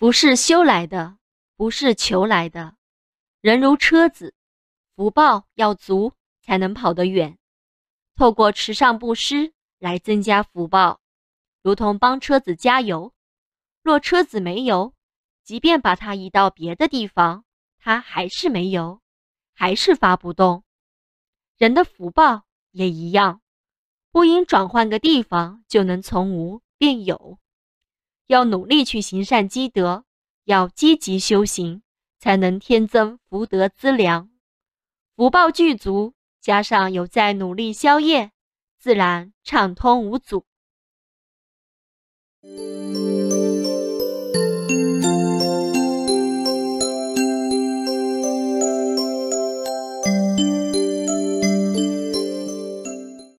福是修来的，不是求来的。人如车子，福报要足才能跑得远。透过持上布施来增加福报，如同帮车子加油。若车子没油，即便把它移到别的地方，它还是没油，还是发不动。人的福报也一样，不因转换个地方就能从无变有。要努力去行善积德，要积极修行，才能天增福德资粮，福报具足，加上有在努力消业，自然畅通无阻。